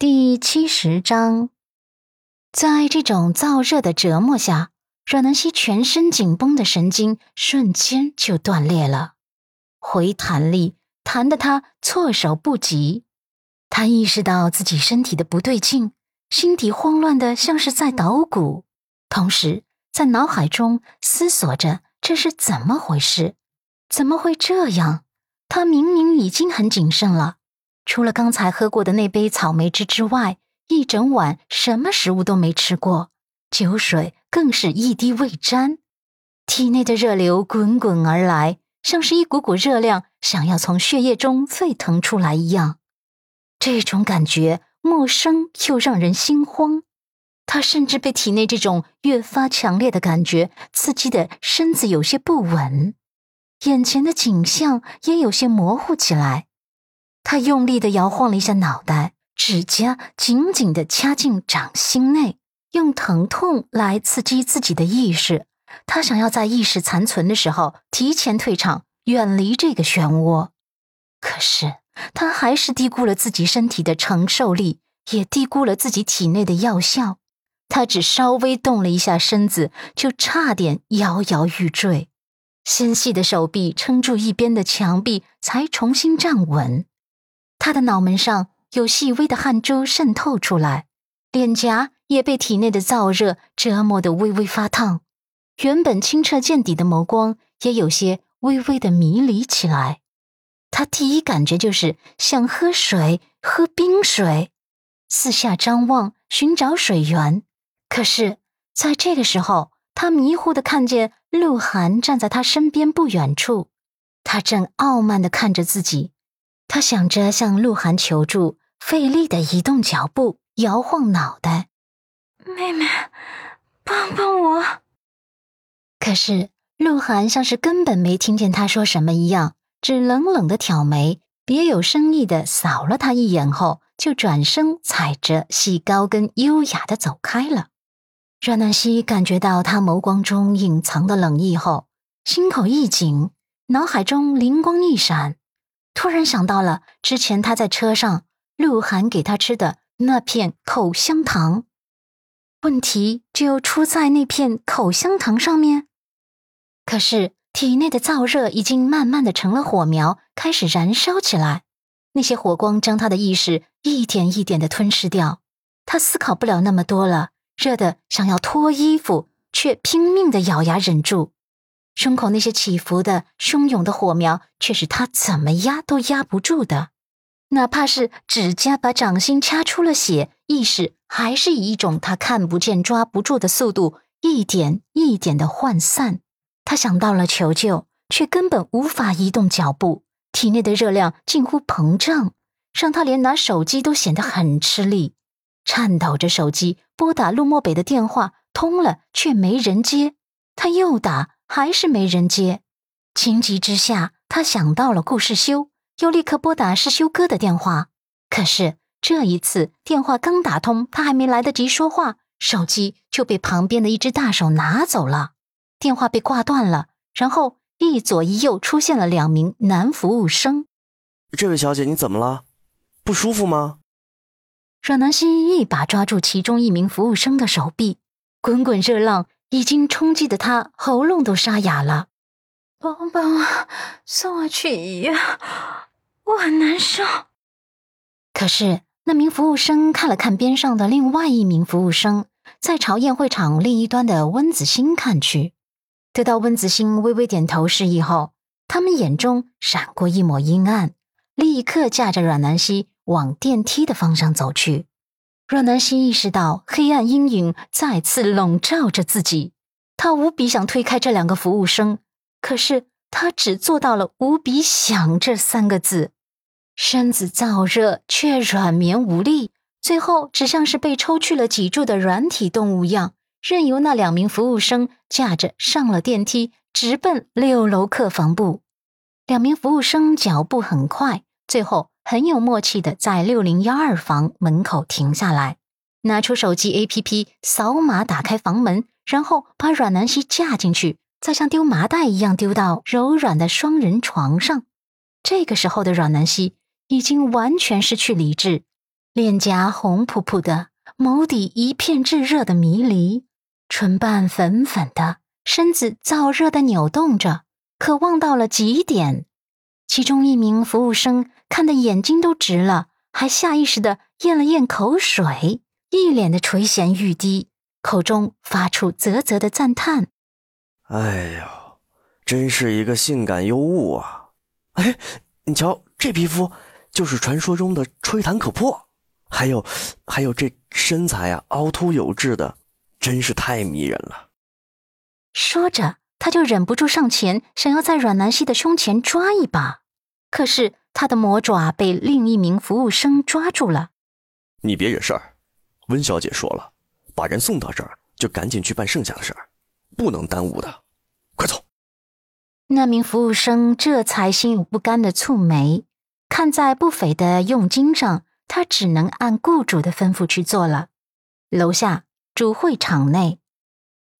第七十章，在这种燥热的折磨下，阮南希全身紧绷的神经瞬间就断裂了，回弹力弹得他措手不及。他意识到自己身体的不对劲，心底慌乱的像是在捣鼓，同时在脑海中思索着这是怎么回事？怎么会这样？他明明已经很谨慎了。除了刚才喝过的那杯草莓汁之外，一整晚什么食物都没吃过，酒水更是一滴未沾。体内的热流滚滚而来，像是一股股热量想要从血液中沸腾出来一样。这种感觉陌生又让人心慌，他甚至被体内这种越发强烈的感觉刺激的身子有些不稳，眼前的景象也有些模糊起来。他用力的摇晃了一下脑袋，指甲紧紧的掐进掌心内，用疼痛来刺激自己的意识。他想要在意识残存的时候提前退场，远离这个漩涡。可是他还是低估了自己身体的承受力，也低估了自己体内的药效。他只稍微动了一下身子，就差点摇摇欲坠。纤细的手臂撑住一边的墙壁，才重新站稳。他的脑门上有细微的汗珠渗透出来，脸颊也被体内的燥热折磨得微微发烫，原本清澈见底的眸光也有些微微的迷离起来。他第一感觉就是想喝水，喝冰水，四下张望寻找水源。可是，在这个时候，他迷糊的看见鹿晗站在他身边不远处，他正傲慢的看着自己。他想着向鹿晗求助，费力的移动脚步，摇晃脑袋。妹妹，帮帮我！可是鹿晗像是根本没听见他说什么一样，只冷冷的挑眉，别有深意的扫了他一眼后，就转身踩着细高跟，优雅的走开了。阮南希感觉到他眸光中隐藏的冷意后，心口一紧，脑海中灵光一闪。突然想到了之前他在车上，鹿晗给他吃的那片口香糖，问题就出在那片口香糖上面。可是体内的燥热已经慢慢的成了火苗，开始燃烧起来。那些火光将他的意识一点一点的吞噬掉，他思考不了那么多了，热的想要脱衣服，却拼命的咬牙忍住。胸口那些起伏的汹涌的火苗，却是他怎么压都压不住的。哪怕是指甲把掌心掐出了血，意识还是以一种他看不见、抓不住的速度，一点一点的涣散。他想到了求救，却根本无法移动脚步。体内的热量近乎膨胀，让他连拿手机都显得很吃力。颤抖着手机拨打陆漠北的电话，通了却没人接。他又打。还是没人接，情急之下，他想到了顾世修，又立刻拨打世修哥的电话。可是这一次电话刚打通，他还没来得及说话，手机就被旁边的一只大手拿走了，电话被挂断了。然后一左一右出现了两名男服务生。这位小姐，你怎么了？不舒服吗？阮南希一把抓住其中一名服务生的手臂，滚滚热浪。已经冲击的他喉咙都沙哑了，帮帮我，送我去医院，我很难受。可是那名服务生看了看边上的另外一名服务生，再朝宴会场另一端的温子欣看去，得到温子欣微微点头示意后，他们眼中闪过一抹阴暗，立刻驾着阮南希往电梯的方向走去。若南希意识到黑暗阴影再次笼罩着自己，他无比想推开这两个服务生，可是他只做到了“无比想”这三个字，身子燥热却软绵无力，最后只像是被抽去了脊柱的软体动物一样，任由那两名服务生架着上了电梯，直奔六楼客房部。两名服务生脚步很快，最后。很有默契的在六零幺二房门口停下来，拿出手机 APP 扫码打开房门，然后把阮南希架进去，再像丢麻袋一样丢到柔软的双人床上。这个时候的阮南希已经完全失去理智，脸颊红扑扑的，眸底一片炙热的迷离，唇瓣粉粉的，身子燥热的扭动着，渴望到了极点。其中一名服务生看得眼睛都直了，还下意识的咽了咽口水，一脸的垂涎欲滴，口中发出啧啧的赞叹：“哎呦，真是一个性感尤物啊！哎，你瞧这皮肤，就是传说中的吹弹可破。还有，还有这身材啊，凹凸有致的，真是太迷人了。”说着，他就忍不住上前，想要在阮南希的胸前抓一把。可是他的魔爪被另一名服务生抓住了。你别惹事儿，温小姐说了，把人送到这儿就赶紧去办剩下的事儿，不能耽误的。快走！那名服务生这才心有不甘的蹙眉，看在不菲的佣金上，他只能按雇主的吩咐去做了。楼下主会场内，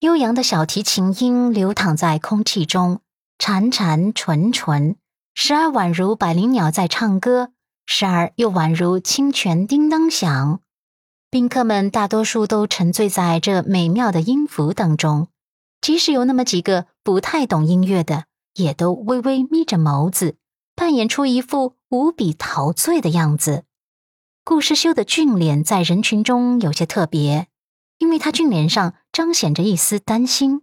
悠扬的小提琴音流淌在空气中，潺潺纯纯。时而宛如百灵鸟在唱歌，时而又宛如清泉叮当响。宾客们大多数都沉醉在这美妙的音符当中，即使有那么几个不太懂音乐的，也都微微眯着眸子，扮演出一副无比陶醉的样子。顾时修的俊脸在人群中有些特别，因为他俊脸上彰显着一丝担心，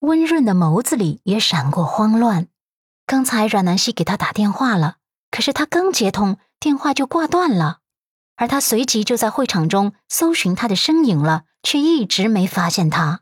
温润的眸子里也闪过慌乱。刚才阮南希给他打电话了，可是他刚接通电话就挂断了，而他随即就在会场中搜寻他的身影了，却一直没发现他。